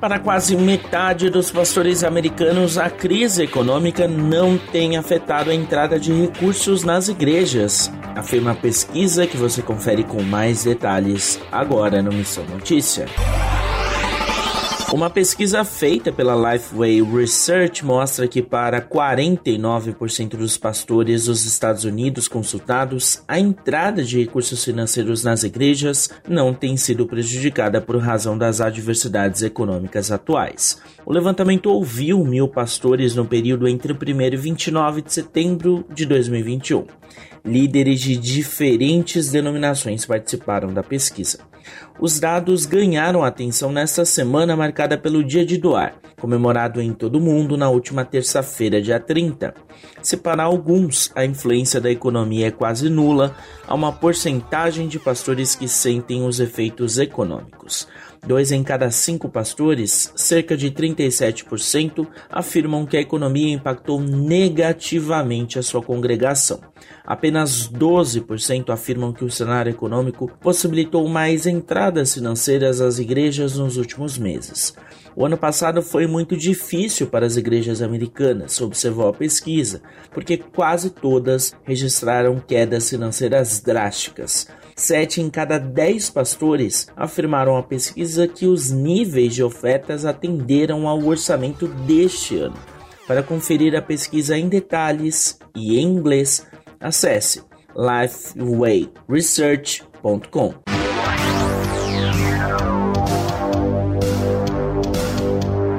Para quase metade dos pastores americanos, a crise econômica não tem afetado a entrada de recursos nas igrejas, afirma a pesquisa que você confere com mais detalhes agora no Missão Notícia. Uma pesquisa feita pela Lifeway Research mostra que para 49% dos pastores dos Estados Unidos consultados, a entrada de recursos financeiros nas igrejas não tem sido prejudicada por razão das adversidades econômicas atuais. O levantamento ouviu mil pastores no período entre 1 e 29 de setembro de 2021. Líderes de diferentes denominações participaram da pesquisa. Os dados ganharam atenção nesta semana marcada pelo Dia de Doar, comemorado em todo o mundo na última terça-feira, dia 30. Se para alguns a influência da economia é quase nula, há uma porcentagem de pastores que sentem os efeitos econômicos. Dois em cada cinco pastores, cerca de 37%, afirmam que a economia impactou negativamente a sua congregação. Apenas 12% afirmam que o cenário econômico possibilitou mais entradas financeiras às igrejas nos últimos meses. O ano passado foi muito difícil para as igrejas americanas, observou a pesquisa, porque quase todas registraram quedas financeiras drásticas. Sete em cada dez pastores afirmaram à pesquisa que os níveis de ofertas atenderam ao orçamento deste ano. Para conferir a pesquisa em detalhes e em inglês, acesse lifewayresearch.com.